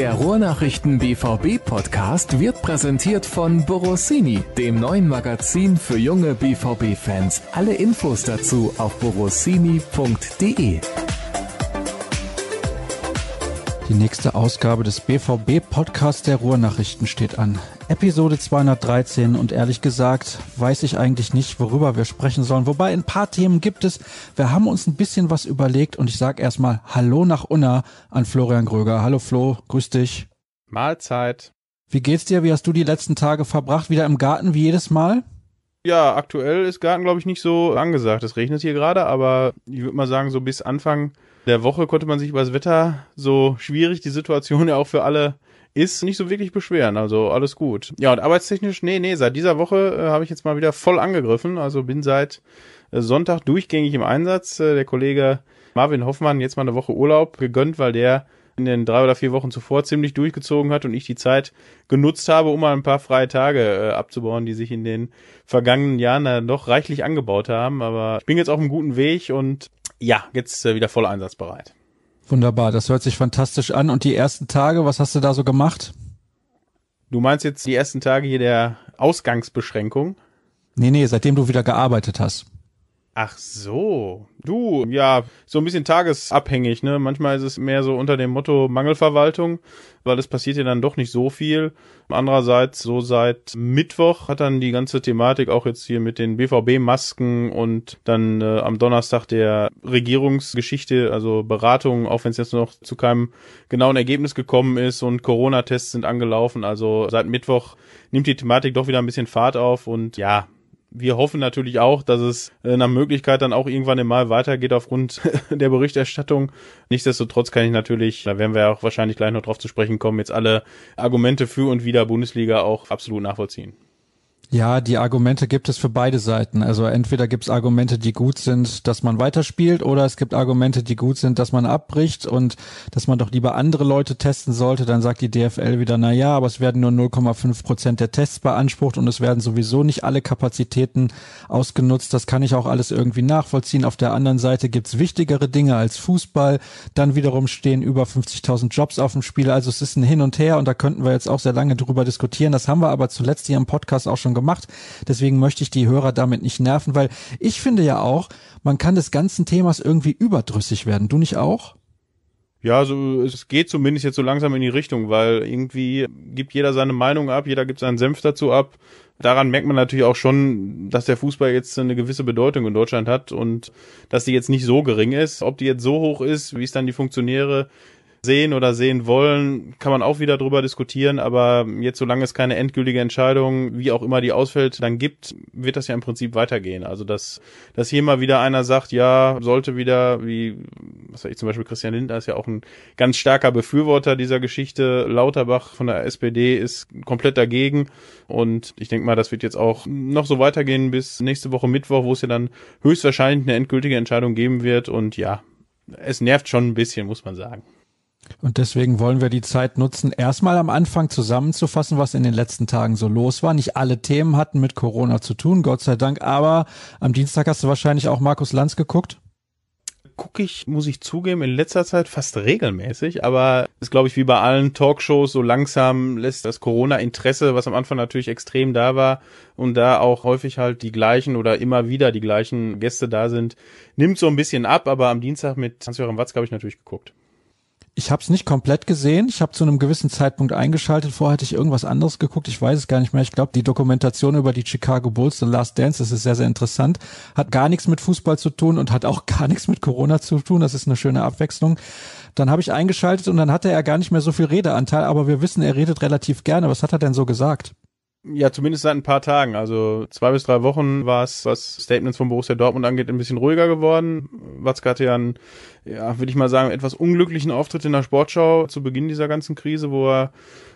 Der Ruhrnachrichten BVB Podcast wird präsentiert von Borossini, dem neuen Magazin für junge BVB Fans. Alle Infos dazu auf borossini.de. Die nächste Ausgabe des BVB Podcasts der Ruhrnachrichten steht an. Episode 213 und ehrlich gesagt weiß ich eigentlich nicht, worüber wir sprechen sollen. Wobei ein paar Themen gibt es. Wir haben uns ein bisschen was überlegt und ich sage erstmal Hallo nach Unna an Florian Gröger. Hallo Flo, grüß dich. Mahlzeit. Wie geht's dir? Wie hast du die letzten Tage verbracht? Wieder im Garten wie jedes Mal? Ja, aktuell ist Garten, glaube ich, nicht so angesagt. Es regnet hier gerade, aber ich würde mal sagen, so bis Anfang der Woche konnte man sich über das Wetter, so schwierig die Situation ja auch für alle ist, nicht so wirklich beschweren. Also alles gut. Ja, und arbeitstechnisch, nee, nee, seit dieser Woche äh, habe ich jetzt mal wieder voll angegriffen. Also bin seit äh, Sonntag durchgängig im Einsatz. Äh, der Kollege Marvin Hoffmann jetzt mal eine Woche Urlaub gegönnt, weil der in den drei oder vier Wochen zuvor ziemlich durchgezogen hat und ich die Zeit genutzt habe, um mal ein paar freie Tage äh, abzubauen, die sich in den vergangenen Jahren äh, noch reichlich angebaut haben. Aber ich bin jetzt auf einem guten Weg und ja, jetzt äh, wieder voll einsatzbereit. Wunderbar, das hört sich fantastisch an. Und die ersten Tage, was hast du da so gemacht? Du meinst jetzt die ersten Tage hier der Ausgangsbeschränkung? Nee, nee, seitdem du wieder gearbeitet hast. Ach so. Du, ja, so ein bisschen tagesabhängig, ne? Manchmal ist es mehr so unter dem Motto Mangelverwaltung, weil es passiert ja dann doch nicht so viel. Andererseits, so seit Mittwoch hat dann die ganze Thematik auch jetzt hier mit den BVB-Masken und dann äh, am Donnerstag der Regierungsgeschichte, also Beratung, auch wenn es jetzt noch zu keinem genauen Ergebnis gekommen ist und Corona-Tests sind angelaufen. Also seit Mittwoch nimmt die Thematik doch wieder ein bisschen Fahrt auf und ja, wir hoffen natürlich auch, dass es äh, nach Möglichkeit dann auch irgendwann Mai weitergeht aufgrund der Berichterstattung. Nichtsdestotrotz kann ich natürlich, da werden wir auch wahrscheinlich gleich noch drauf zu sprechen kommen, jetzt alle Argumente für und wieder Bundesliga auch absolut nachvollziehen. Ja, die Argumente gibt es für beide Seiten. Also entweder gibt es Argumente, die gut sind, dass man weiterspielt, oder es gibt Argumente, die gut sind, dass man abbricht und dass man doch lieber andere Leute testen sollte. Dann sagt die DFL wieder, na ja, aber es werden nur 0,5 Prozent der Tests beansprucht und es werden sowieso nicht alle Kapazitäten ausgenutzt. Das kann ich auch alles irgendwie nachvollziehen. Auf der anderen Seite gibt's wichtigere Dinge als Fußball. Dann wiederum stehen über 50.000 Jobs auf dem Spiel. Also es ist ein Hin und Her und da könnten wir jetzt auch sehr lange drüber diskutieren. Das haben wir aber zuletzt hier im Podcast auch schon gemacht. Deswegen möchte ich die Hörer damit nicht nerven, weil ich finde ja auch, man kann des ganzen Themas irgendwie überdrüssig werden. Du nicht auch? Ja, also es geht zumindest jetzt so langsam in die Richtung, weil irgendwie gibt jeder seine Meinung ab, jeder gibt seinen Senf dazu ab. Daran merkt man natürlich auch schon, dass der Fußball jetzt eine gewisse Bedeutung in Deutschland hat und dass die jetzt nicht so gering ist. Ob die jetzt so hoch ist, wie es dann die Funktionäre sehen oder sehen wollen, kann man auch wieder drüber diskutieren, aber jetzt solange es keine endgültige Entscheidung, wie auch immer die ausfällt, dann gibt, wird das ja im Prinzip weitergehen. Also dass, dass hier mal wieder einer sagt, ja, sollte wieder, wie, was weiß ich, zum Beispiel Christian Lindner ist ja auch ein ganz starker Befürworter dieser Geschichte. Lauterbach von der SPD ist komplett dagegen. Und ich denke mal, das wird jetzt auch noch so weitergehen bis nächste Woche Mittwoch, wo es ja dann höchstwahrscheinlich eine endgültige Entscheidung geben wird. Und ja, es nervt schon ein bisschen, muss man sagen. Und deswegen wollen wir die Zeit nutzen, erstmal am Anfang zusammenzufassen, was in den letzten Tagen so los war. Nicht alle Themen hatten mit Corona zu tun, Gott sei Dank, aber am Dienstag hast du wahrscheinlich auch Markus Lanz geguckt gucke ich, muss ich zugeben, in letzter Zeit fast regelmäßig, aber ist, glaube ich, wie bei allen Talkshows, so langsam lässt das Corona-Interesse, was am Anfang natürlich extrem da war und da auch häufig halt die gleichen oder immer wieder die gleichen Gäste da sind, nimmt so ein bisschen ab, aber am Dienstag mit Hans-Joachim Watzke habe ich natürlich geguckt. Ich habe es nicht komplett gesehen. Ich habe zu einem gewissen Zeitpunkt eingeschaltet. Vorher hatte ich irgendwas anderes geguckt. Ich weiß es gar nicht mehr. Ich glaube, die Dokumentation über die Chicago Bulls, The Last Dance, das ist sehr, sehr interessant. Hat gar nichts mit Fußball zu tun und hat auch gar nichts mit Corona zu tun. Das ist eine schöne Abwechslung. Dann habe ich eingeschaltet und dann hatte er gar nicht mehr so viel Redeanteil, aber wir wissen, er redet relativ gerne. Was hat er denn so gesagt? Ja, zumindest seit ein paar Tagen. Also zwei bis drei Wochen war es, was Statements von Borussia Dortmund angeht, ein bisschen ruhiger geworden. Watzke hatte ja einen, ja, würde ich mal sagen, etwas unglücklichen Auftritt in der Sportschau zu Beginn dieser ganzen Krise, wo er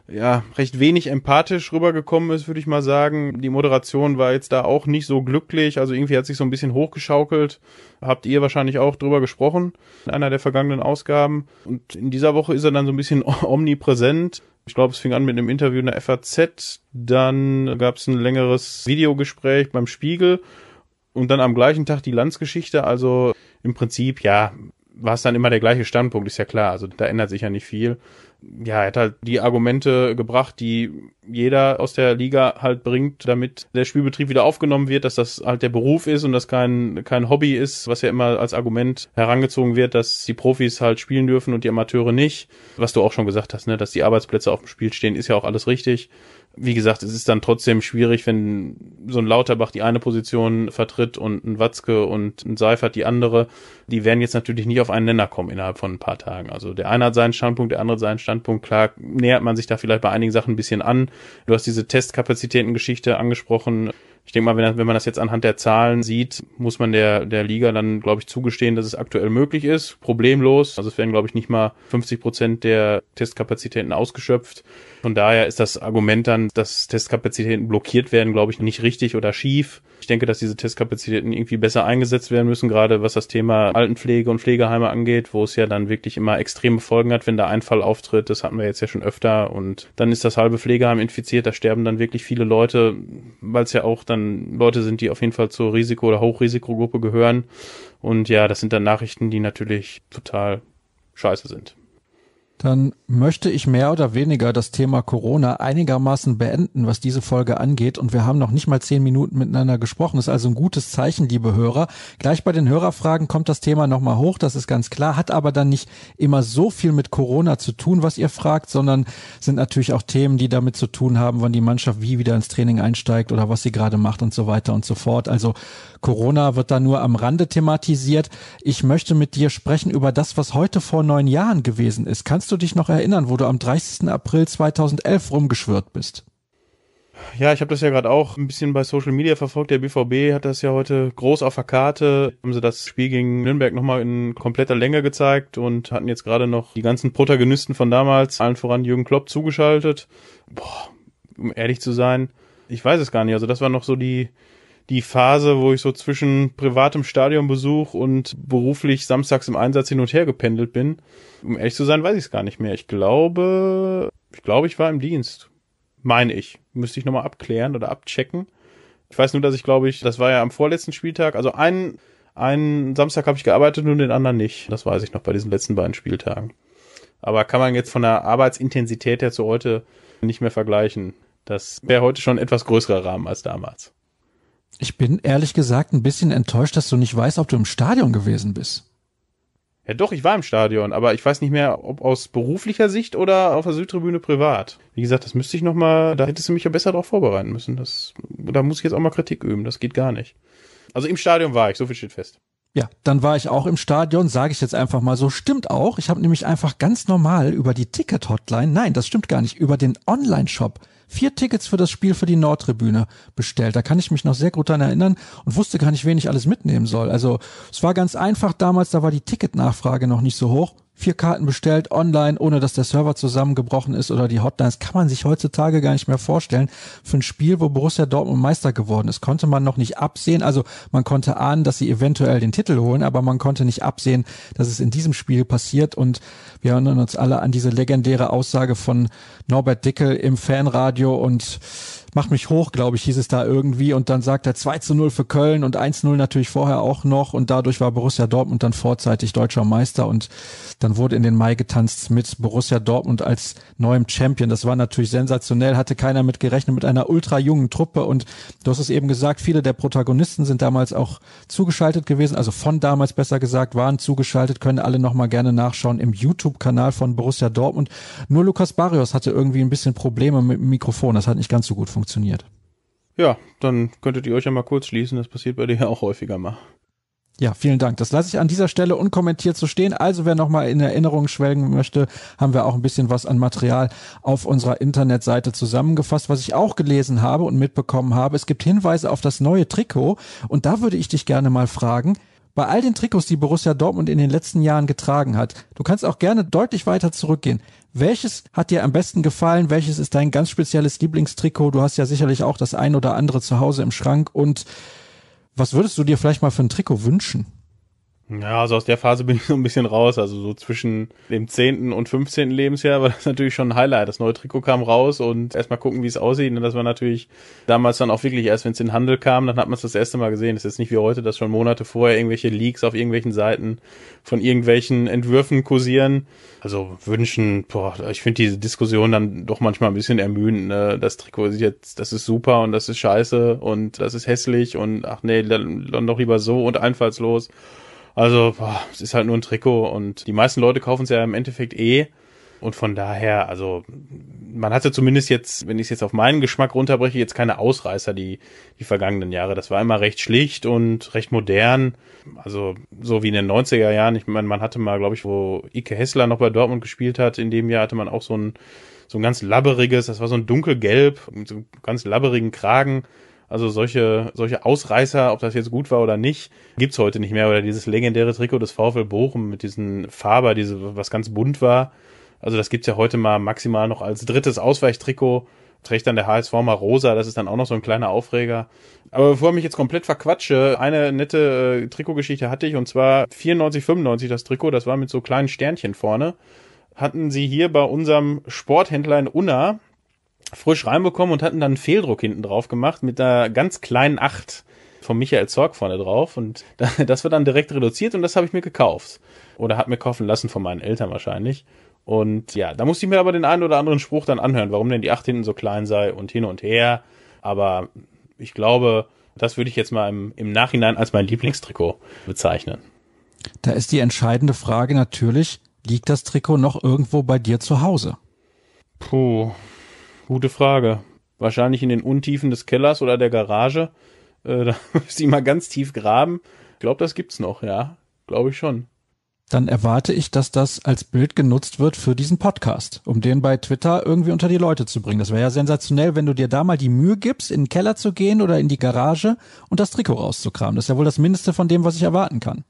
ja recht wenig empathisch rübergekommen ist, würde ich mal sagen. Die Moderation war jetzt da auch nicht so glücklich. Also irgendwie hat sich so ein bisschen hochgeschaukelt. Habt ihr wahrscheinlich auch drüber gesprochen in einer der vergangenen Ausgaben. Und in dieser Woche ist er dann so ein bisschen omnipräsent ich glaube, es fing an mit einem Interview in der FAZ, dann gab es ein längeres Videogespräch beim Spiegel und dann am gleichen Tag die Landsgeschichte. Also im Prinzip, ja, war es dann immer der gleiche Standpunkt, ist ja klar. Also da ändert sich ja nicht viel. Ja, er hat halt die Argumente gebracht, die jeder aus der Liga halt bringt, damit der Spielbetrieb wieder aufgenommen wird, dass das halt der Beruf ist und das kein, kein Hobby ist, was ja immer als Argument herangezogen wird, dass die Profis halt spielen dürfen und die Amateure nicht. Was du auch schon gesagt hast, ne, dass die Arbeitsplätze auf dem Spiel stehen, ist ja auch alles richtig wie gesagt, es ist dann trotzdem schwierig, wenn so ein Lauterbach die eine Position vertritt und ein Watzke und ein Seifert die andere. Die werden jetzt natürlich nicht auf einen Nenner kommen innerhalb von ein paar Tagen. Also der eine hat seinen Standpunkt, der andere seinen Standpunkt. Klar, nähert man sich da vielleicht bei einigen Sachen ein bisschen an. Du hast diese Testkapazitäten-Geschichte angesprochen. Ich denke mal, wenn, wenn man das jetzt anhand der Zahlen sieht, muss man der, der Liga dann, glaube ich, zugestehen, dass es aktuell möglich ist. Problemlos. Also es werden, glaube ich, nicht mal 50 Prozent der Testkapazitäten ausgeschöpft. Von daher ist das Argument dann, dass Testkapazitäten blockiert werden, glaube ich, nicht richtig oder schief. Ich denke, dass diese Testkapazitäten irgendwie besser eingesetzt werden müssen, gerade was das Thema Altenpflege und Pflegeheime angeht, wo es ja dann wirklich immer extreme Folgen hat, wenn da ein Fall auftritt. Das hatten wir jetzt ja schon öfter und dann ist das halbe Pflegeheim infiziert. Da sterben dann wirklich viele Leute, weil es ja auch dann Leute sind, die auf jeden Fall zur Risiko- oder Hochrisikogruppe gehören. Und ja, das sind dann Nachrichten, die natürlich total scheiße sind dann möchte ich mehr oder weniger das Thema Corona einigermaßen beenden, was diese Folge angeht. Und wir haben noch nicht mal zehn Minuten miteinander gesprochen. Das ist also ein gutes Zeichen, liebe Hörer. Gleich bei den Hörerfragen kommt das Thema nochmal hoch, das ist ganz klar, hat aber dann nicht immer so viel mit Corona zu tun, was ihr fragt, sondern sind natürlich auch Themen, die damit zu tun haben, wann die Mannschaft wie wieder ins Training einsteigt oder was sie gerade macht und so weiter und so fort. Also Corona wird da nur am Rande thematisiert. Ich möchte mit dir sprechen über das, was heute vor neun Jahren gewesen ist. Kannst du dich noch erinnern, wo du am 30. April 2011 rumgeschwört bist? Ja, ich habe das ja gerade auch ein bisschen bei Social Media verfolgt. Der BVB hat das ja heute groß auf der Karte. Haben sie das Spiel gegen Nürnberg nochmal in kompletter Länge gezeigt und hatten jetzt gerade noch die ganzen Protagonisten von damals, allen voran Jürgen Klopp, zugeschaltet. Boah, um ehrlich zu sein, ich weiß es gar nicht. Also das war noch so die die Phase, wo ich so zwischen privatem Stadionbesuch und beruflich samstags im Einsatz hin und her gependelt bin. Um ehrlich zu sein, weiß ich es gar nicht mehr. Ich glaube, ich glaube, ich war im Dienst. Meine ich. Müsste ich nochmal abklären oder abchecken. Ich weiß nur, dass ich glaube ich, das war ja am vorletzten Spieltag. Also einen, einen Samstag habe ich gearbeitet und den anderen nicht. Das weiß ich noch bei diesen letzten beiden Spieltagen. Aber kann man jetzt von der Arbeitsintensität her zu heute nicht mehr vergleichen. Das wäre heute schon ein etwas größerer Rahmen als damals. Ich bin ehrlich gesagt ein bisschen enttäuscht, dass du nicht weißt, ob du im Stadion gewesen bist. Ja, doch, ich war im Stadion, aber ich weiß nicht mehr, ob aus beruflicher Sicht oder auf der Südtribüne privat. Wie gesagt, das müsste ich noch mal, da hättest du mich ja besser darauf vorbereiten müssen. Das, da muss ich jetzt auch mal Kritik üben, das geht gar nicht. Also im Stadion war ich, so viel steht fest. Ja, dann war ich auch im Stadion, sage ich jetzt einfach mal so. Stimmt auch. Ich habe nämlich einfach ganz normal über die Ticket-Hotline, nein, das stimmt gar nicht, über den Online-Shop vier Tickets für das Spiel für die Nordtribüne bestellt. Da kann ich mich noch sehr gut dran erinnern und wusste gar nicht, wen ich alles mitnehmen soll. Also es war ganz einfach damals, da war die Ticketnachfrage noch nicht so hoch vier Karten bestellt online, ohne dass der Server zusammengebrochen ist oder die Hotlines, kann man sich heutzutage gar nicht mehr vorstellen. Für ein Spiel, wo Borussia Dortmund Meister geworden ist, konnte man noch nicht absehen. Also man konnte ahnen, dass sie eventuell den Titel holen, aber man konnte nicht absehen, dass es in diesem Spiel passiert. Und wir erinnern uns alle an diese legendäre Aussage von Norbert Dickel im Fanradio und Mach mich hoch, glaube ich, hieß es da irgendwie. Und dann sagt er 2 zu 0 für Köln und 1-0 natürlich vorher auch noch. Und dadurch war Borussia Dortmund dann vorzeitig deutscher Meister. Und dann wurde in den Mai getanzt mit Borussia Dortmund als neuem Champion. Das war natürlich sensationell, hatte keiner mit gerechnet, mit einer ultra jungen Truppe. Und du hast es eben gesagt, viele der Protagonisten sind damals auch zugeschaltet gewesen, also von damals besser gesagt, waren zugeschaltet, können alle nochmal gerne nachschauen im YouTube-Kanal von Borussia Dortmund. Nur Lukas Barrios hatte irgendwie ein bisschen Probleme mit dem Mikrofon. Das hat nicht ganz so gut funktioniert funktioniert. Ja, dann könntet ihr euch ja mal kurz schließen. Das passiert bei dir ja auch häufiger mal. Ja, vielen Dank. Das lasse ich an dieser Stelle unkommentiert so stehen. Also wer nochmal in Erinnerung schwelgen möchte, haben wir auch ein bisschen was an Material auf unserer Internetseite zusammengefasst, was ich auch gelesen habe und mitbekommen habe. Es gibt Hinweise auf das neue Trikot und da würde ich dich gerne mal fragen, bei all den Trikots, die Borussia Dortmund in den letzten Jahren getragen hat, du kannst auch gerne deutlich weiter zurückgehen. Welches hat dir am besten gefallen? Welches ist dein ganz spezielles Lieblingstrikot? Du hast ja sicherlich auch das ein oder andere zu Hause im Schrank. Und was würdest du dir vielleicht mal für ein Trikot wünschen? Ja, also aus der Phase bin ich so ein bisschen raus. Also so zwischen dem 10. und 15. Lebensjahr war das natürlich schon ein Highlight. Das neue Trikot kam raus und erstmal gucken, wie es aussieht. Und das war natürlich damals dann auch wirklich erst, wenn es in den Handel kam, dann hat man es das erste Mal gesehen. Das ist jetzt nicht wie heute, dass schon Monate vorher irgendwelche Leaks auf irgendwelchen Seiten von irgendwelchen Entwürfen kursieren. Also wünschen, boah, ich finde diese Diskussion dann doch manchmal ein bisschen ermüdend. Ne? Das Trikot sieht jetzt, das ist super und das ist scheiße und das ist hässlich und ach nee, dann doch lieber so und einfallslos. Also, boah, es ist halt nur ein Trikot und die meisten Leute kaufen es ja im Endeffekt eh. Und von daher, also man hatte zumindest jetzt, wenn ich es jetzt auf meinen Geschmack runterbreche, jetzt keine Ausreißer die, die vergangenen Jahre. Das war immer recht schlicht und recht modern. Also so wie in den 90er Jahren. Ich meine, man hatte mal, glaube ich, wo Ike Hessler noch bei Dortmund gespielt hat, in dem Jahr hatte man auch so ein, so ein ganz labberiges, das war so ein dunkelgelb, mit so einem ganz labberigen Kragen. Also solche, solche Ausreißer, ob das jetzt gut war oder nicht, gibt's heute nicht mehr. Oder dieses legendäre Trikot des VfL Bochum mit diesen Faber, diese, was ganz bunt war. Also das gibt's ja heute mal maximal noch als drittes Ausweichtrikot. Trägt dann der HSV mal rosa, das ist dann auch noch so ein kleiner Aufreger. Aber bevor ich mich jetzt komplett verquatsche, eine nette äh, Trikotgeschichte hatte ich und zwar 94, 95 das Trikot, das war mit so kleinen Sternchen vorne. Hatten sie hier bei unserem Sporthändler in Unna, frisch reinbekommen und hatten dann einen Fehldruck hinten drauf gemacht mit einer ganz kleinen Acht von Michael Zorg vorne drauf. Und das wird dann direkt reduziert und das habe ich mir gekauft. Oder hat mir kaufen lassen von meinen Eltern wahrscheinlich. Und ja, da musste ich mir aber den einen oder anderen Spruch dann anhören, warum denn die Acht hinten so klein sei und hin und her, aber ich glaube, das würde ich jetzt mal im, im Nachhinein als mein Lieblingstrikot bezeichnen. Da ist die entscheidende Frage natürlich, liegt das Trikot noch irgendwo bei dir zu Hause? Puh, Gute Frage. Wahrscheinlich in den Untiefen des Kellers oder der Garage. Äh, da müsste ich mal ganz tief graben. Ich glaube, das gibt's noch, ja. Glaube ich schon. Dann erwarte ich, dass das als Bild genutzt wird für diesen Podcast, um den bei Twitter irgendwie unter die Leute zu bringen. Das wäre ja sensationell, wenn du dir da mal die Mühe gibst, in den Keller zu gehen oder in die Garage und das Trikot rauszukramen. Das ist ja wohl das Mindeste von dem, was ich erwarten kann.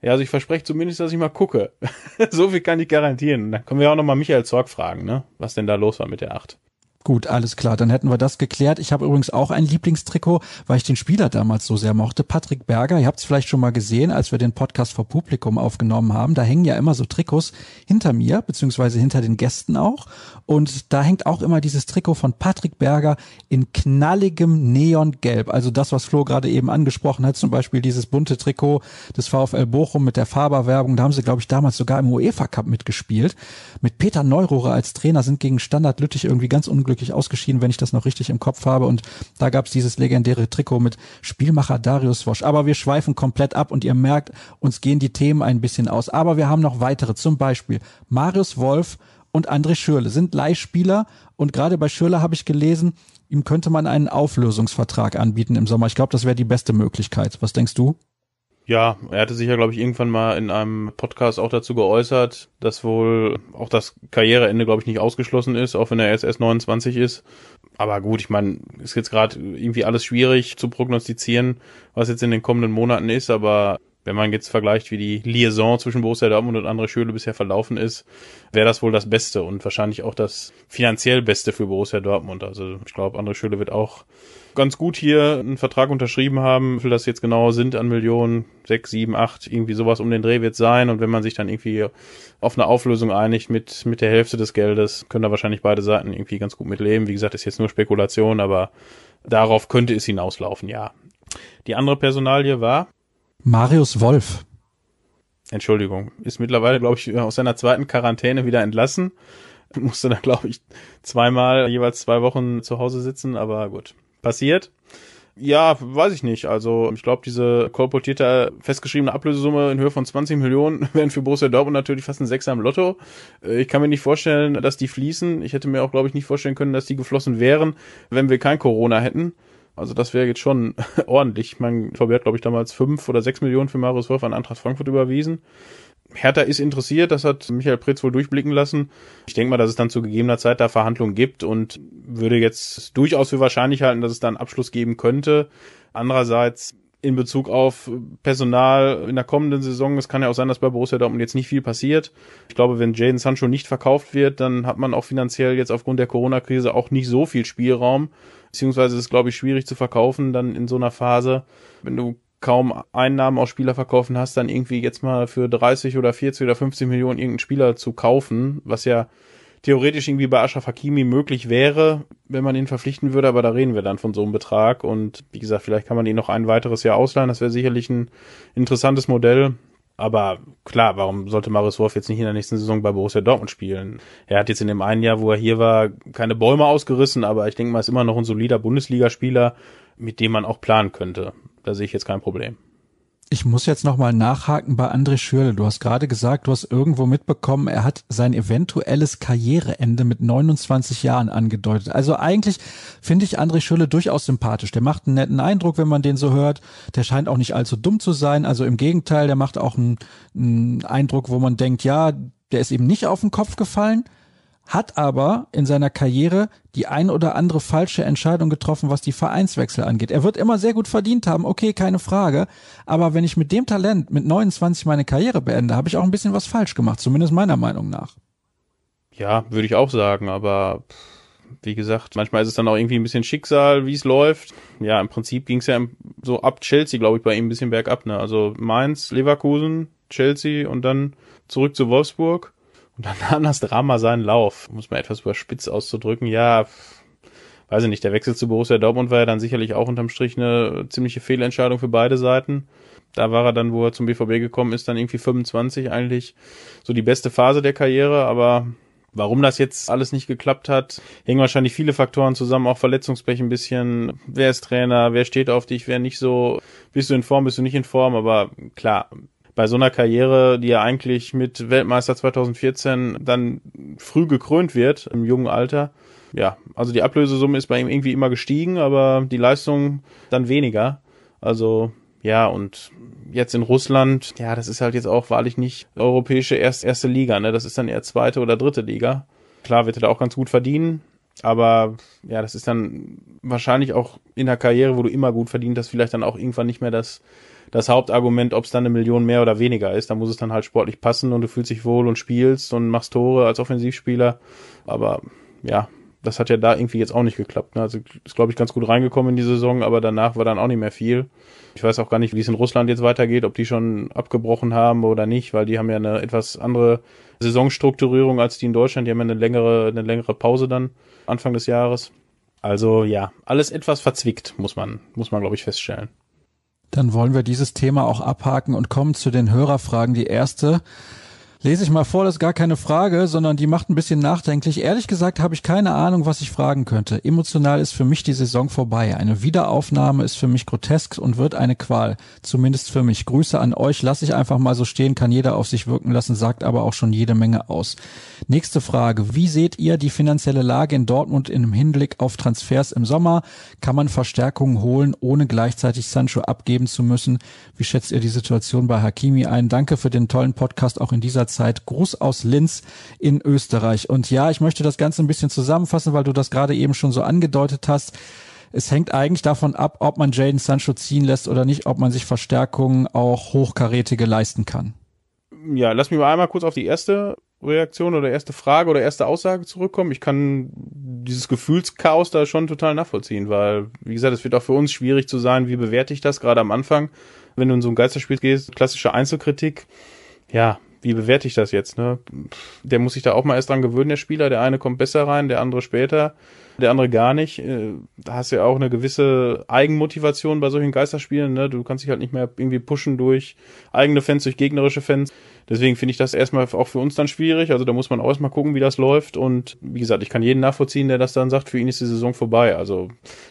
Ja, also ich verspreche zumindest, dass ich mal gucke. so viel kann ich garantieren. Dann können wir auch noch mal Michael Zorg fragen, ne? Was denn da los war mit der Acht. Gut, alles klar, dann hätten wir das geklärt. Ich habe übrigens auch ein Lieblingstrikot, weil ich den Spieler damals so sehr mochte. Patrick Berger, ihr habt es vielleicht schon mal gesehen, als wir den Podcast vor Publikum aufgenommen haben. Da hängen ja immer so Trikots hinter mir, beziehungsweise hinter den Gästen auch. Und da hängt auch immer dieses Trikot von Patrick Berger in knalligem Neongelb. Also das, was Flo gerade eben angesprochen hat, zum Beispiel dieses bunte Trikot des VfL Bochum mit der Faber-Werbung. Da haben sie, glaube ich, damals sogar im UEFA Cup mitgespielt. Mit Peter Neurohrer als Trainer sind gegen Standard Lüttich irgendwie ganz unglücklich unglücklich ausgeschieden, wenn ich das noch richtig im Kopf habe. Und da gab es dieses legendäre Trikot mit Spielmacher Darius Wosch. Aber wir schweifen komplett ab und ihr merkt, uns gehen die Themen ein bisschen aus. Aber wir haben noch weitere, zum Beispiel Marius Wolf und André Schürle sind Leihspieler. Und gerade bei Schürle habe ich gelesen, ihm könnte man einen Auflösungsvertrag anbieten im Sommer. Ich glaube, das wäre die beste Möglichkeit. Was denkst du? Ja, er hatte sich ja, glaube ich, irgendwann mal in einem Podcast auch dazu geäußert, dass wohl auch das Karriereende, glaube ich, nicht ausgeschlossen ist, auch wenn er erst 29 ist. Aber gut, ich meine, ist jetzt gerade irgendwie alles schwierig zu prognostizieren, was jetzt in den kommenden Monaten ist, aber wenn man jetzt vergleicht, wie die Liaison zwischen Borussia Dortmund und André Schöle bisher verlaufen ist, wäre das wohl das Beste und wahrscheinlich auch das finanziell Beste für Borussia Dortmund. Also ich glaube, André Schöle wird auch ganz gut hier einen Vertrag unterschrieben haben. Wie das jetzt genau sind an Millionen, sechs, sieben, acht, irgendwie sowas um den Dreh wird sein. Und wenn man sich dann irgendwie auf eine Auflösung einigt mit, mit der Hälfte des Geldes, können da wahrscheinlich beide Seiten irgendwie ganz gut mitleben. Wie gesagt, ist jetzt nur Spekulation, aber darauf könnte es hinauslaufen, ja. Die andere Personalie war? Marius Wolf. Entschuldigung, ist mittlerweile, glaube ich, aus seiner zweiten Quarantäne wieder entlassen. Musste dann, glaube ich, zweimal jeweils zwei Wochen zu Hause sitzen, aber gut passiert. Ja, weiß ich nicht. Also ich glaube, diese kolportierte festgeschriebene Ablösesumme in Höhe von 20 Millionen wären für Borussia Dortmund natürlich fast ein Sechser im Lotto. Äh, ich kann mir nicht vorstellen, dass die fließen. Ich hätte mir auch, glaube ich, nicht vorstellen können, dass die geflossen wären, wenn wir kein Corona hätten. Also das wäre jetzt schon ordentlich. Ich meine, VB hat, glaube ich, damals fünf oder sechs Millionen für Marius Wolf an Eintracht Frankfurt überwiesen. Hertha ist interessiert, das hat Michael Pritz wohl durchblicken lassen. Ich denke mal, dass es dann zu gegebener Zeit da Verhandlungen gibt und würde jetzt durchaus für wahrscheinlich halten, dass es dann Abschluss geben könnte. Andererseits in Bezug auf Personal in der kommenden Saison, es kann ja auch sein, dass bei Borussia Dortmund jetzt nicht viel passiert. Ich glaube, wenn Jaden Sancho nicht verkauft wird, dann hat man auch finanziell jetzt aufgrund der Corona-Krise auch nicht so viel Spielraum. Beziehungsweise ist es, glaube ich, schwierig zu verkaufen dann in so einer Phase. Wenn du kaum Einnahmen aus Spielerverkaufen hast, dann irgendwie jetzt mal für 30 oder 40 oder 50 Millionen irgendeinen Spieler zu kaufen, was ja theoretisch irgendwie bei Ashraf Hakimi möglich wäre, wenn man ihn verpflichten würde, aber da reden wir dann von so einem Betrag und wie gesagt, vielleicht kann man ihn noch ein weiteres Jahr ausleihen, das wäre sicherlich ein interessantes Modell. Aber klar, warum sollte Marius Wolf jetzt nicht in der nächsten Saison bei Borussia Dortmund spielen? Er hat jetzt in dem einen Jahr, wo er hier war, keine Bäume ausgerissen, aber ich denke mal, ist immer noch ein solider Bundesligaspieler, mit dem man auch planen könnte. Da sehe ich jetzt kein Problem. Ich muss jetzt nochmal nachhaken bei André Schürle. Du hast gerade gesagt, du hast irgendwo mitbekommen, er hat sein eventuelles Karriereende mit 29 Jahren angedeutet. Also eigentlich finde ich André Schürle durchaus sympathisch. Der macht einen netten Eindruck, wenn man den so hört. Der scheint auch nicht allzu dumm zu sein. Also im Gegenteil, der macht auch einen, einen Eindruck, wo man denkt, ja, der ist eben nicht auf den Kopf gefallen hat aber in seiner Karriere die ein oder andere falsche Entscheidung getroffen, was die Vereinswechsel angeht. Er wird immer sehr gut verdient haben, okay, keine Frage. Aber wenn ich mit dem Talent mit 29 meine Karriere beende, habe ich auch ein bisschen was falsch gemacht, zumindest meiner Meinung nach. Ja, würde ich auch sagen, aber wie gesagt, manchmal ist es dann auch irgendwie ein bisschen Schicksal, wie es läuft. Ja, im Prinzip ging es ja so ab Chelsea, glaube ich, bei ihm ein bisschen bergab. Ne? Also Mainz, Leverkusen, Chelsea und dann zurück zu Wolfsburg. Und dann nahm das Drama seinen Lauf, muss man etwas überspitzt auszudrücken. Ja, weiß ich nicht, der Wechsel zu Borussia Dortmund war ja dann sicherlich auch unterm Strich eine ziemliche Fehlentscheidung für beide Seiten. Da war er dann, wo er zum BVB gekommen ist, dann irgendwie 25 eigentlich. So die beste Phase der Karriere, aber Warum das jetzt alles nicht geklappt hat, hängen wahrscheinlich viele Faktoren zusammen, auch Verletzungspech ein bisschen. Wer ist Trainer, wer steht auf dich, wer nicht so, bist du in Form, bist du nicht in Form, aber klar, bei so einer Karriere, die ja eigentlich mit Weltmeister 2014 dann früh gekrönt wird im jungen Alter. Ja, also die Ablösesumme ist bei ihm irgendwie immer gestiegen, aber die Leistung dann weniger. Also ja, und jetzt in Russland, ja, das ist halt jetzt auch wahrlich nicht europäische erst, erste Liga, ne? Das ist dann eher zweite oder dritte Liga. Klar wird er da auch ganz gut verdienen, aber ja, das ist dann wahrscheinlich auch in der Karriere, wo du immer gut verdient hast, vielleicht dann auch irgendwann nicht mehr das das Hauptargument, ob es dann eine Million mehr oder weniger ist. Da muss es dann halt sportlich passen und du fühlst dich wohl und spielst und machst Tore als Offensivspieler. Aber ja, das hat ja da irgendwie jetzt auch nicht geklappt. Ne? Also ist, glaube ich, ganz gut reingekommen in die Saison, aber danach war dann auch nicht mehr viel. Ich weiß auch gar nicht, wie es in Russland jetzt weitergeht, ob die schon abgebrochen haben oder nicht, weil die haben ja eine etwas andere Saisonstrukturierung als die in Deutschland. Die haben ja eine längere, eine längere Pause dann Anfang des Jahres. Also ja, alles etwas verzwickt, muss man, muss man, glaube ich, feststellen. Dann wollen wir dieses Thema auch abhaken und kommen zu den Hörerfragen. Die erste lese ich mal vor, das ist gar keine Frage, sondern die macht ein bisschen nachdenklich. Ehrlich gesagt habe ich keine Ahnung, was ich fragen könnte. Emotional ist für mich die Saison vorbei. Eine Wiederaufnahme ist für mich grotesk und wird eine Qual. Zumindest für mich. Grüße an euch. Lass ich einfach mal so stehen, kann jeder auf sich wirken lassen, sagt aber auch schon jede Menge aus. Nächste Frage. Wie seht ihr die finanzielle Lage in Dortmund im Hinblick auf Transfers im Sommer? Kann man Verstärkungen holen, ohne gleichzeitig Sancho abgeben zu müssen? Wie schätzt ihr die Situation bei Hakimi ein? Danke für den tollen Podcast auch in dieser Zeit. Zeit. Gruß aus Linz in Österreich. Und ja, ich möchte das Ganze ein bisschen zusammenfassen, weil du das gerade eben schon so angedeutet hast. Es hängt eigentlich davon ab, ob man Jaden Sancho ziehen lässt oder nicht, ob man sich Verstärkungen auch hochkarätige leisten kann. Ja, lass mich mal einmal kurz auf die erste Reaktion oder erste Frage oder erste Aussage zurückkommen. Ich kann dieses Gefühlschaos da schon total nachvollziehen, weil, wie gesagt, es wird auch für uns schwierig zu sein, wie bewerte ich das gerade am Anfang. Wenn du in so ein Geisterspiel gehst, klassische Einzelkritik, ja, wie bewerte ich das jetzt? Ne? Der muss sich da auch mal erst dran gewöhnen, der Spieler. Der eine kommt besser rein, der andere später, der andere gar nicht. Äh, da hast du ja auch eine gewisse Eigenmotivation bei solchen Geisterspielen. Ne? Du kannst dich halt nicht mehr irgendwie pushen durch eigene Fans, durch gegnerische Fans. Deswegen finde ich das erstmal auch für uns dann schwierig. Also da muss man auch erstmal gucken, wie das läuft. Und wie gesagt, ich kann jeden nachvollziehen, der das dann sagt, für ihn ist die Saison vorbei. Also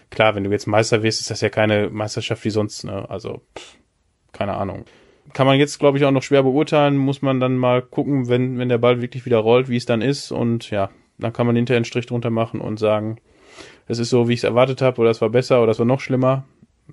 klar, wenn du jetzt Meister wirst, ist das ja keine Meisterschaft wie sonst. Ne? Also keine Ahnung kann man jetzt, glaube ich, auch noch schwer beurteilen. Muss man dann mal gucken, wenn, wenn der Ball wirklich wieder rollt, wie es dann ist. Und ja, dann kann man hinterher einen Strich drunter machen und sagen, es ist so, wie ich es erwartet habe, oder es war besser, oder es war noch schlimmer.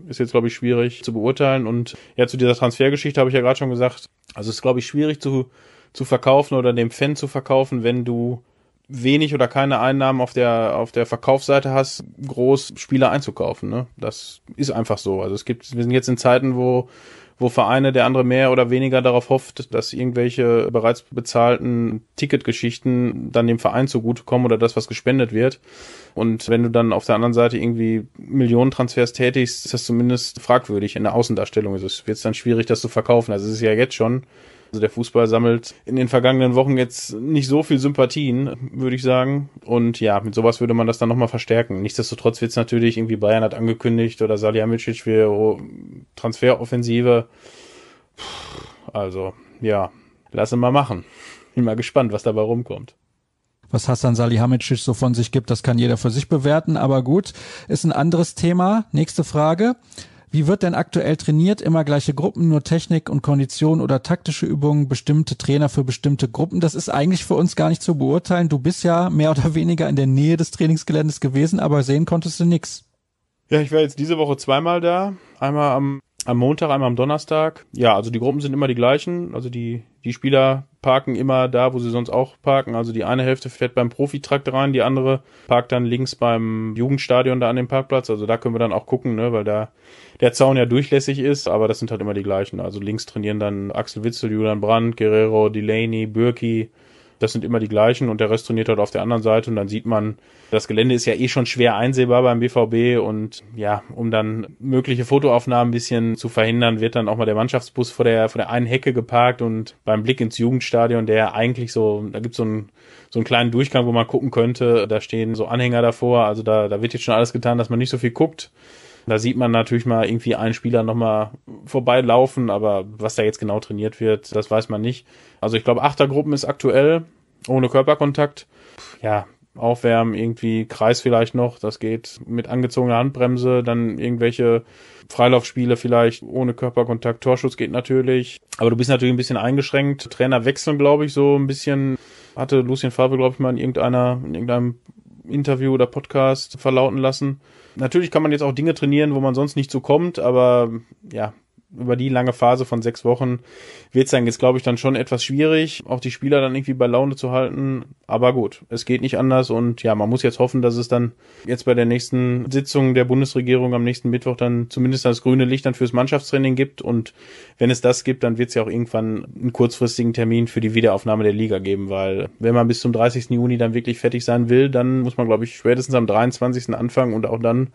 Ist jetzt, glaube ich, schwierig zu beurteilen. Und ja, zu dieser Transfergeschichte habe ich ja gerade schon gesagt. Also es ist, glaube ich, schwierig zu, zu verkaufen oder dem Fan zu verkaufen, wenn du wenig oder keine Einnahmen auf der auf der Verkaufsseite hast, groß Spieler einzukaufen. Ne? Das ist einfach so. Also es gibt, wir sind jetzt in Zeiten, wo wo Vereine der andere mehr oder weniger darauf hofft, dass irgendwelche bereits bezahlten Ticketgeschichten dann dem Verein zugutekommen oder das, was gespendet wird. Und wenn du dann auf der anderen Seite irgendwie Millionentransfers tätigst, ist das zumindest fragwürdig. In der Außendarstellung es, wird dann schwierig, das zu verkaufen. Also es ist ja jetzt schon. Also der Fußball sammelt in den vergangenen Wochen jetzt nicht so viel Sympathien, würde ich sagen. Und ja, mit sowas würde man das dann nochmal verstärken. Nichtsdestotrotz wird es natürlich irgendwie Bayern hat angekündigt oder Salihamidzic für Transferoffensive. Also, ja, lass ihn mal machen. Bin mal gespannt, was dabei rumkommt. Was Hassan Salihamidzic so von sich gibt, das kann jeder für sich bewerten, aber gut, ist ein anderes Thema. Nächste Frage. Wie wird denn aktuell trainiert? Immer gleiche Gruppen, nur Technik und Kondition oder taktische Übungen, bestimmte Trainer für bestimmte Gruppen? Das ist eigentlich für uns gar nicht zu beurteilen. Du bist ja mehr oder weniger in der Nähe des Trainingsgeländes gewesen, aber sehen konntest du nix. Ja, ich war jetzt diese Woche zweimal da. Einmal am, am Montag, einmal am Donnerstag. Ja, also die Gruppen sind immer die gleichen. Also die, die Spieler parken immer da, wo sie sonst auch parken. Also die eine Hälfte fährt beim Profitrakt rein, die andere parkt dann links beim Jugendstadion da an dem Parkplatz. Also da können wir dann auch gucken, ne, weil da der Zaun ja durchlässig ist, aber das sind halt immer die gleichen. Also links trainieren dann Axel Witzel, Julian Brandt, Guerrero, Delaney, Bürki. Das sind immer die gleichen und der Rest trainiert halt auf der anderen Seite und dann sieht man, das Gelände ist ja eh schon schwer einsehbar beim BVB und ja, um dann mögliche Fotoaufnahmen ein bisschen zu verhindern, wird dann auch mal der Mannschaftsbus vor der, vor der einen Hecke geparkt und beim Blick ins Jugendstadion, der eigentlich so, da gibt's so einen, so einen kleinen Durchgang, wo man gucken könnte, da stehen so Anhänger davor, also da, da wird jetzt schon alles getan, dass man nicht so viel guckt. Da sieht man natürlich mal irgendwie einen Spieler nochmal vorbeilaufen, aber was da jetzt genau trainiert wird, das weiß man nicht. Also ich glaube, Achtergruppen ist aktuell ohne Körperkontakt. Ja, aufwärmen, irgendwie Kreis vielleicht noch, das geht mit angezogener Handbremse, dann irgendwelche Freilaufspiele vielleicht ohne Körperkontakt, Torschuss geht natürlich, aber du bist natürlich ein bisschen eingeschränkt. Trainer wechseln, glaube ich, so ein bisschen, hatte Lucien Favre, glaube ich, mal in irgendeiner, in irgendeinem Interview oder Podcast verlauten lassen. Natürlich kann man jetzt auch Dinge trainieren, wo man sonst nicht so kommt, aber ja, über die lange Phase von sechs Wochen wird es dann jetzt, glaube ich, dann schon etwas schwierig, auch die Spieler dann irgendwie bei Laune zu halten. Aber gut, es geht nicht anders und ja, man muss jetzt hoffen, dass es dann jetzt bei der nächsten Sitzung der Bundesregierung am nächsten Mittwoch dann zumindest das grüne Licht dann fürs Mannschaftstraining gibt und wenn es das gibt, dann wird es ja auch irgendwann einen kurzfristigen Termin für die Wiederaufnahme der Liga geben, weil wenn man bis zum 30. Juni dann wirklich fertig sein will, dann muss man, glaube ich, spätestens am 23. anfangen und auch dann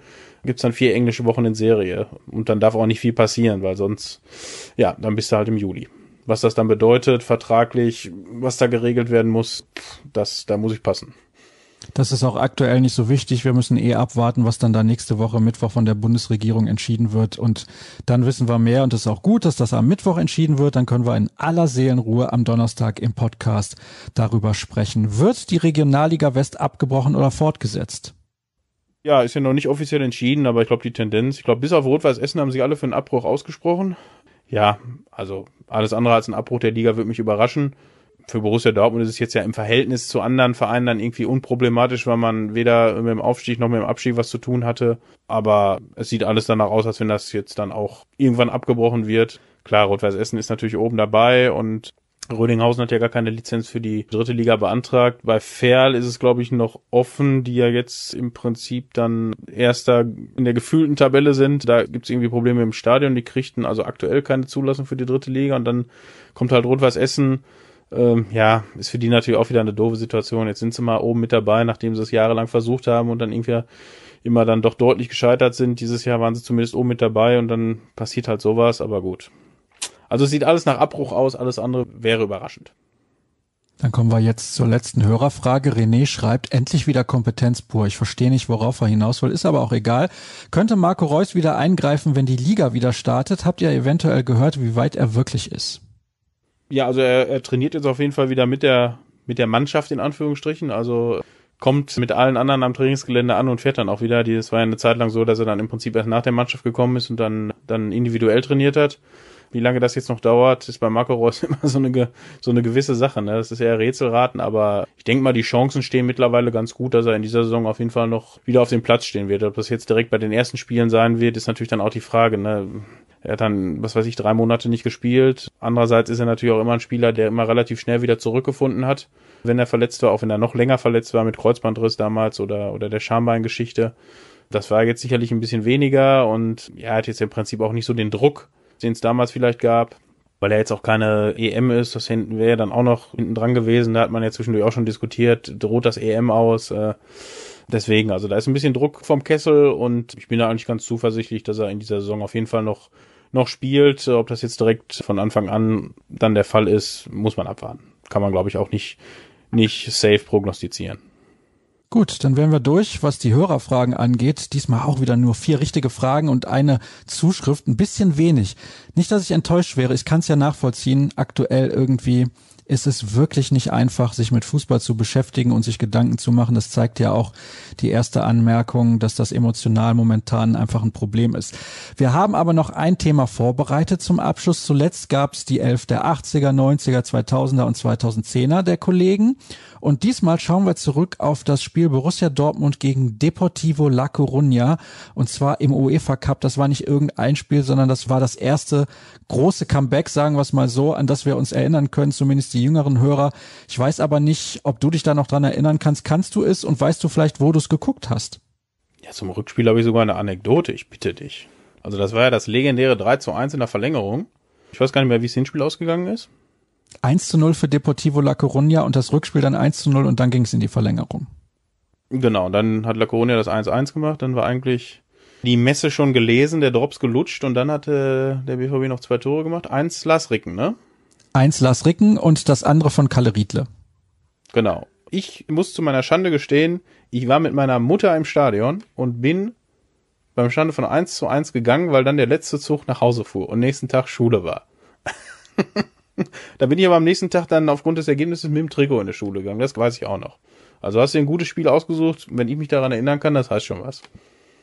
gibt's dann vier englische Wochen in Serie. Und dann darf auch nicht viel passieren, weil sonst, ja, dann bist du halt im Juli. Was das dann bedeutet, vertraglich, was da geregelt werden muss, das, da muss ich passen. Das ist auch aktuell nicht so wichtig. Wir müssen eh abwarten, was dann da nächste Woche Mittwoch von der Bundesregierung entschieden wird. Und dann wissen wir mehr. Und es ist auch gut, dass das am Mittwoch entschieden wird. Dann können wir in aller Seelenruhe am Donnerstag im Podcast darüber sprechen. Wird die Regionalliga West abgebrochen oder fortgesetzt? Ja, ist ja noch nicht offiziell entschieden, aber ich glaube die Tendenz, ich glaube bis auf Rot-Weiß Essen haben sich alle für einen Abbruch ausgesprochen. Ja, also alles andere als ein Abbruch der Liga würde mich überraschen. Für Borussia Dortmund ist es jetzt ja im Verhältnis zu anderen Vereinen dann irgendwie unproblematisch, weil man weder mit dem Aufstieg noch mit dem Abstieg was zu tun hatte. Aber es sieht alles danach aus, als wenn das jetzt dann auch irgendwann abgebrochen wird. Klar, Rot-Weiß Essen ist natürlich oben dabei und Rödinghausen hat ja gar keine Lizenz für die dritte Liga beantragt. Bei Ferl ist es, glaube ich, noch offen, die ja jetzt im Prinzip dann erster in der gefühlten Tabelle sind. Da gibt es irgendwie Probleme im Stadion. Die kriegten also aktuell keine Zulassung für die dritte Liga und dann kommt halt Rot-Weiß Essen. Ähm, ja, ist für die natürlich auch wieder eine doofe Situation. Jetzt sind sie mal oben mit dabei, nachdem sie es jahrelang versucht haben und dann irgendwie immer dann doch deutlich gescheitert sind. Dieses Jahr waren sie zumindest oben mit dabei und dann passiert halt sowas, aber gut. Also es sieht alles nach Abbruch aus, alles andere wäre überraschend. Dann kommen wir jetzt zur letzten Hörerfrage. René schreibt, endlich wieder Kompetenz pur. Ich verstehe nicht, worauf er hinaus will, ist aber auch egal. Könnte Marco Reus wieder eingreifen, wenn die Liga wieder startet? Habt ihr eventuell gehört, wie weit er wirklich ist? Ja, also er, er trainiert jetzt auf jeden Fall wieder mit der, mit der Mannschaft in Anführungsstrichen. Also kommt mit allen anderen am Trainingsgelände an und fährt dann auch wieder. Das war ja eine Zeit lang so, dass er dann im Prinzip erst nach der Mannschaft gekommen ist und dann, dann individuell trainiert hat. Wie lange das jetzt noch dauert, ist bei Marco Reus immer so eine, so eine gewisse Sache. Ne? Das ist eher Rätselraten, aber ich denke mal, die Chancen stehen mittlerweile ganz gut, dass er in dieser Saison auf jeden Fall noch wieder auf dem Platz stehen wird. Ob das jetzt direkt bei den ersten Spielen sein wird, ist natürlich dann auch die Frage. Ne? Er hat dann, was weiß ich, drei Monate nicht gespielt. Andererseits ist er natürlich auch immer ein Spieler, der immer relativ schnell wieder zurückgefunden hat, wenn er verletzt war, auch wenn er noch länger verletzt war mit Kreuzbandriss damals oder, oder der Schambeingeschichte. Das war jetzt sicherlich ein bisschen weniger und er hat jetzt im Prinzip auch nicht so den Druck, den es damals vielleicht gab. Weil er jetzt auch keine EM ist, das hinten wäre dann auch noch hinten dran gewesen. Da hat man ja zwischendurch auch schon diskutiert, droht das EM aus. Äh, deswegen, also da ist ein bisschen Druck vom Kessel und ich bin da eigentlich ganz zuversichtlich, dass er in dieser Saison auf jeden Fall noch noch spielt. Ob das jetzt direkt von Anfang an dann der Fall ist, muss man abwarten. Kann man, glaube ich, auch nicht, nicht safe prognostizieren. Gut, dann wären wir durch, was die Hörerfragen angeht. Diesmal auch wieder nur vier richtige Fragen und eine Zuschrift. Ein bisschen wenig. Nicht, dass ich enttäuscht wäre. Ich kann es ja nachvollziehen. Aktuell irgendwie ist es wirklich nicht einfach, sich mit Fußball zu beschäftigen und sich Gedanken zu machen. Das zeigt ja auch die erste Anmerkung, dass das emotional momentan einfach ein Problem ist. Wir haben aber noch ein Thema vorbereitet zum Abschluss. Zuletzt gab es die Elf der 80er, 90er, 2000er und 2010er der Kollegen. Und diesmal schauen wir zurück auf das Spiel Borussia Dortmund gegen Deportivo La Coruña. Und zwar im UEFA Cup. Das war nicht irgendein Spiel, sondern das war das erste große Comeback, sagen wir es mal so, an das wir uns erinnern können, zumindest die jüngeren Hörer. Ich weiß aber nicht, ob du dich da noch dran erinnern kannst. Kannst du es und weißt du vielleicht, wo du es geguckt hast? Ja, zum Rückspiel habe ich sogar eine Anekdote. Ich bitte dich. Also das war ja das legendäre 3 zu 1 in der Verlängerung. Ich weiß gar nicht mehr, wie das Hinspiel ausgegangen ist. 1 zu 0 für Deportivo La Coruña und das Rückspiel dann 1 zu 0 und dann ging es in die Verlängerung. Genau, dann hat La Coruña das 1-1 gemacht, dann war eigentlich die Messe schon gelesen, der Drops gelutscht und dann hatte der BVB noch zwei Tore gemacht. Eins Lars Ricken, ne? Eins Lars Ricken und das andere von Kalle Riedle. Genau. Ich muss zu meiner Schande gestehen, ich war mit meiner Mutter im Stadion und bin beim Stande von 1 zu 1 gegangen, weil dann der letzte Zug nach Hause fuhr und nächsten Tag Schule war. da bin ich aber am nächsten Tag dann aufgrund des Ergebnisses mit dem Trikot in die Schule gegangen. Das weiß ich auch noch. Also hast du ein gutes Spiel ausgesucht. Wenn ich mich daran erinnern kann, das heißt schon was.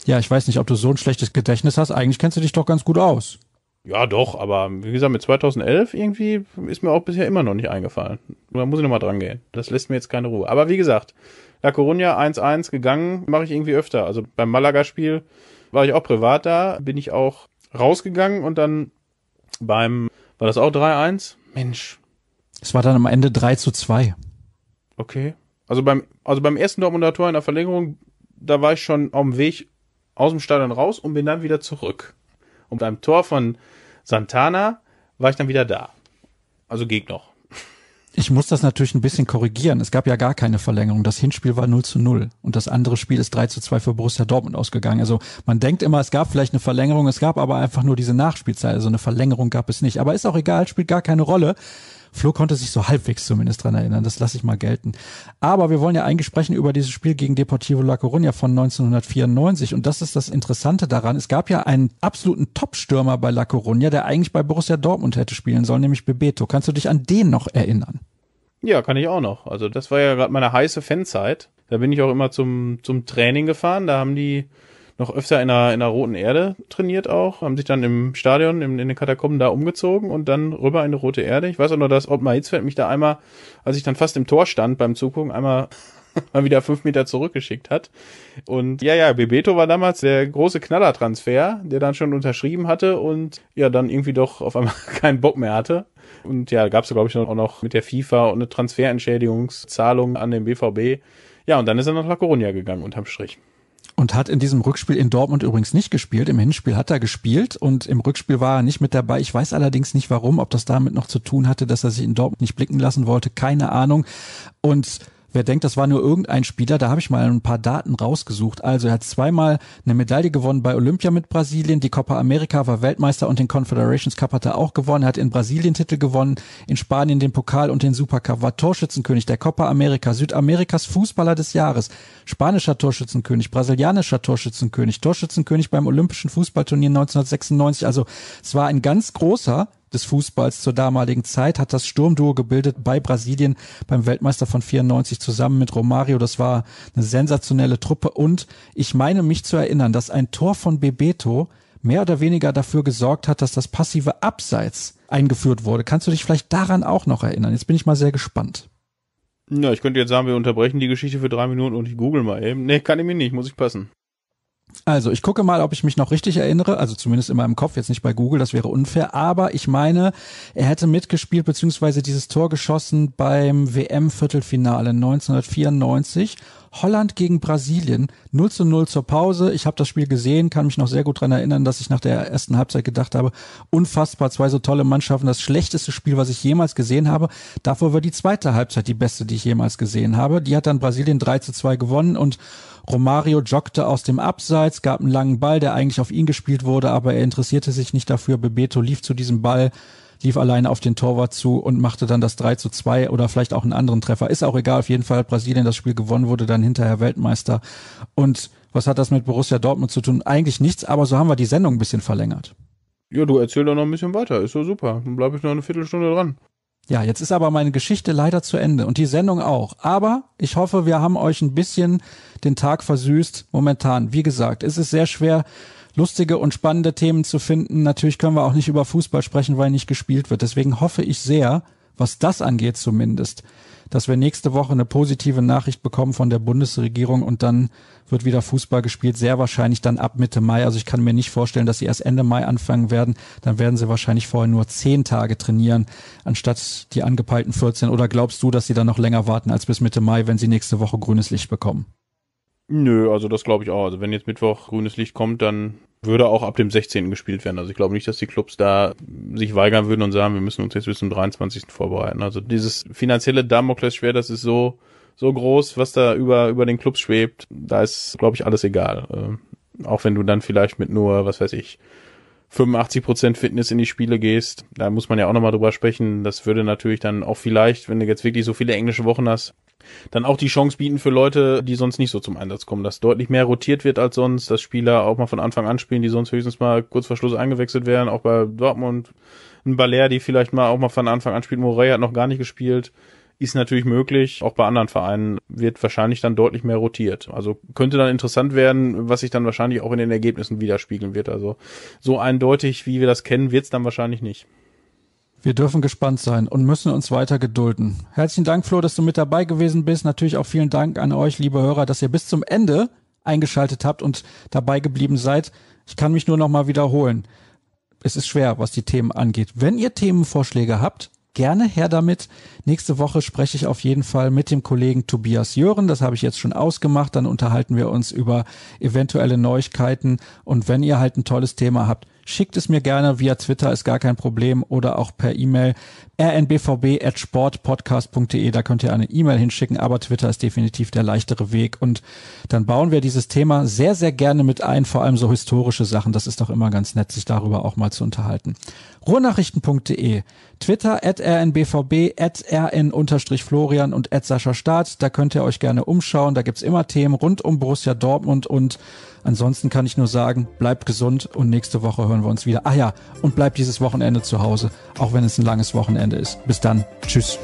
Ja, ich weiß nicht, ob du so ein schlechtes Gedächtnis hast. Eigentlich kennst du dich doch ganz gut aus. Ja, doch, aber wie gesagt, mit 2011 irgendwie ist mir auch bisher immer noch nicht eingefallen. Da muss ich nochmal dran gehen. Das lässt mir jetzt keine Ruhe. Aber wie gesagt, La Coruña 1-1 gegangen, mache ich irgendwie öfter. Also beim Malaga-Spiel war ich auch privat da, bin ich auch rausgegangen und dann beim, war das auch 3-1? Mensch. Es war dann am Ende 3 zu 2. Okay. Also beim, also beim ersten Dortmunder Tor in der Verlängerung, da war ich schon auf dem Weg aus dem Stadion raus und bin dann wieder zurück. Und beim Tor von Santana war ich dann wieder da. Also geht noch. Ich muss das natürlich ein bisschen korrigieren. Es gab ja gar keine Verlängerung. Das Hinspiel war 0 zu 0 und das andere Spiel ist 3 zu 2 für Borussia Dortmund ausgegangen. Also man denkt immer, es gab vielleicht eine Verlängerung, es gab aber einfach nur diese Nachspielzeit. Also eine Verlängerung gab es nicht. Aber ist auch egal, spielt gar keine Rolle. Flo konnte sich so halbwegs zumindest dran erinnern, das lasse ich mal gelten. Aber wir wollen ja eigentlich sprechen über dieses Spiel gegen Deportivo La Coruña von 1994 und das ist das Interessante daran. Es gab ja einen absoluten Top-Stürmer bei La Coruña, der eigentlich bei Borussia Dortmund hätte spielen sollen, nämlich Bebeto. Kannst du dich an den noch erinnern? Ja, kann ich auch noch. Also das war ja gerade meine heiße Fanzeit. Da bin ich auch immer zum, zum Training gefahren. Da haben die noch öfter in der, in der Roten Erde trainiert auch, haben sich dann im Stadion, in, in den Katakomben da umgezogen und dann rüber in die Rote Erde. Ich weiß auch noch, dass Ottmar Hitzfeld mich da einmal, als ich dann fast im Tor stand beim Zugucken, einmal mal wieder fünf Meter zurückgeschickt hat. Und ja, ja, Bebeto war damals der große Knallertransfer, der dann schon unterschrieben hatte und ja, dann irgendwie doch auf einmal keinen Bock mehr hatte. Und ja, gab es, glaube ich, auch noch mit der FIFA und eine Transferentschädigungszahlung an den BVB. Ja, und dann ist er nach La Coruña gegangen unterm Strich. Und hat in diesem Rückspiel in Dortmund übrigens nicht gespielt. Im Hinspiel hat er gespielt und im Rückspiel war er nicht mit dabei. Ich weiß allerdings nicht warum, ob das damit noch zu tun hatte, dass er sich in Dortmund nicht blicken lassen wollte. Keine Ahnung. Und Wer denkt, das war nur irgendein Spieler, da habe ich mal ein paar Daten rausgesucht. Also er hat zweimal eine Medaille gewonnen bei Olympia mit Brasilien, die Copa America war Weltmeister und den Confederations Cup hat er auch gewonnen. Er hat in Brasilien Titel gewonnen, in Spanien den Pokal und den Supercup, war Torschützenkönig der Copa America, Südamerikas Fußballer des Jahres, spanischer Torschützenkönig, brasilianischer Torschützenkönig, Torschützenkönig beim Olympischen Fußballturnier 1996. Also es war ein ganz großer des Fußballs zur damaligen Zeit, hat das Sturmduo gebildet bei Brasilien beim Weltmeister von 94 zusammen mit Romario. Das war eine sensationelle Truppe und ich meine mich zu erinnern, dass ein Tor von Bebeto mehr oder weniger dafür gesorgt hat, dass das passive Abseits eingeführt wurde. Kannst du dich vielleicht daran auch noch erinnern? Jetzt bin ich mal sehr gespannt. Ja, ich könnte jetzt sagen, wir unterbrechen die Geschichte für drei Minuten und ich google mal eben. Nee, kann ich mir nicht, muss ich passen. Also, ich gucke mal, ob ich mich noch richtig erinnere, also zumindest in meinem Kopf, jetzt nicht bei Google, das wäre unfair, aber ich meine, er hätte mitgespielt beziehungsweise dieses Tor geschossen beim WM-Viertelfinale 1994. Holland gegen Brasilien 0 zu 0 zur Pause. Ich habe das Spiel gesehen, kann mich noch sehr gut dran erinnern, dass ich nach der ersten Halbzeit gedacht habe, unfassbar, zwei so tolle Mannschaften, das schlechteste Spiel, was ich jemals gesehen habe. Davor war die zweite Halbzeit die beste, die ich jemals gesehen habe. Die hat dann Brasilien 3 zu 2 gewonnen und Romario joggte aus dem Abseits, gab einen langen Ball, der eigentlich auf ihn gespielt wurde, aber er interessierte sich nicht dafür. Bebeto lief zu diesem Ball, lief alleine auf den Torwart zu und machte dann das 3 zu 2 oder vielleicht auch einen anderen Treffer. Ist auch egal, auf jeden Fall hat Brasilien das Spiel gewonnen, wurde dann hinterher Weltmeister. Und was hat das mit Borussia Dortmund zu tun? Eigentlich nichts, aber so haben wir die Sendung ein bisschen verlängert. Ja, du erzähl doch noch ein bisschen weiter, ist so super. Dann bleibe ich noch eine Viertelstunde dran. Ja, jetzt ist aber meine Geschichte leider zu Ende und die Sendung auch. Aber ich hoffe, wir haben euch ein bisschen den Tag versüßt. Momentan, wie gesagt, ist es sehr schwer, lustige und spannende Themen zu finden. Natürlich können wir auch nicht über Fußball sprechen, weil nicht gespielt wird. Deswegen hoffe ich sehr, was das angeht zumindest, dass wir nächste Woche eine positive Nachricht bekommen von der Bundesregierung und dann wird wieder Fußball gespielt, sehr wahrscheinlich dann ab Mitte Mai. Also ich kann mir nicht vorstellen, dass sie erst Ende Mai anfangen werden. Dann werden sie wahrscheinlich vorher nur zehn Tage trainieren, anstatt die angepeilten 14. Oder glaubst du, dass sie dann noch länger warten als bis Mitte Mai, wenn sie nächste Woche grünes Licht bekommen? Nö, also das glaube ich auch. Also wenn jetzt Mittwoch grünes Licht kommt, dann würde auch ab dem 16. gespielt werden. Also ich glaube nicht, dass die Clubs da sich weigern würden und sagen, wir müssen uns jetzt bis zum 23. vorbereiten. Also dieses finanzielle Damoklesschwert, das ist so so groß, was da über über den Clubs schwebt. Da ist, glaube ich, alles egal. Äh, auch wenn du dann vielleicht mit nur, was weiß ich, 85% Fitness in die Spiele gehst, da muss man ja auch nochmal drüber sprechen. Das würde natürlich dann auch vielleicht, wenn du jetzt wirklich so viele englische Wochen hast, dann auch die Chance bieten für Leute, die sonst nicht so zum Einsatz kommen, dass deutlich mehr rotiert wird als sonst, dass Spieler auch mal von Anfang an spielen, die sonst höchstens mal kurz vor Schluss eingewechselt werden, auch bei Dortmund ein Baler, die vielleicht mal auch mal von Anfang an spielt. Morey hat noch gar nicht gespielt. Ist natürlich möglich. Auch bei anderen Vereinen wird wahrscheinlich dann deutlich mehr rotiert. Also könnte dann interessant werden, was sich dann wahrscheinlich auch in den Ergebnissen widerspiegeln wird. Also so eindeutig, wie wir das kennen, wird es dann wahrscheinlich nicht. Wir dürfen gespannt sein und müssen uns weiter gedulden. Herzlichen Dank, Flo, dass du mit dabei gewesen bist. Natürlich auch vielen Dank an euch, liebe Hörer, dass ihr bis zum Ende eingeschaltet habt und dabei geblieben seid. Ich kann mich nur noch mal wiederholen. Es ist schwer, was die Themen angeht. Wenn ihr Themenvorschläge habt, gerne her damit. Nächste Woche spreche ich auf jeden Fall mit dem Kollegen Tobias Jören. Das habe ich jetzt schon ausgemacht. Dann unterhalten wir uns über eventuelle Neuigkeiten. Und wenn ihr halt ein tolles Thema habt, schickt es mir gerne via Twitter, ist gar kein Problem, oder auch per E-Mail rnbvb.sportpodcast.de, da könnt ihr eine E-Mail hinschicken, aber Twitter ist definitiv der leichtere Weg und dann bauen wir dieses Thema sehr, sehr gerne mit ein, vor allem so historische Sachen, das ist doch immer ganz nett, sich darüber auch mal zu unterhalten. Ruhrnachrichten.de, Twitter at rnbvb, at rn-florian und Sascha Staat, da könnt ihr euch gerne umschauen, da gibt's immer Themen rund um Borussia Dortmund und Ansonsten kann ich nur sagen, bleibt gesund und nächste Woche hören wir uns wieder. Ah ja, und bleibt dieses Wochenende zu Hause, auch wenn es ein langes Wochenende ist. Bis dann. Tschüss.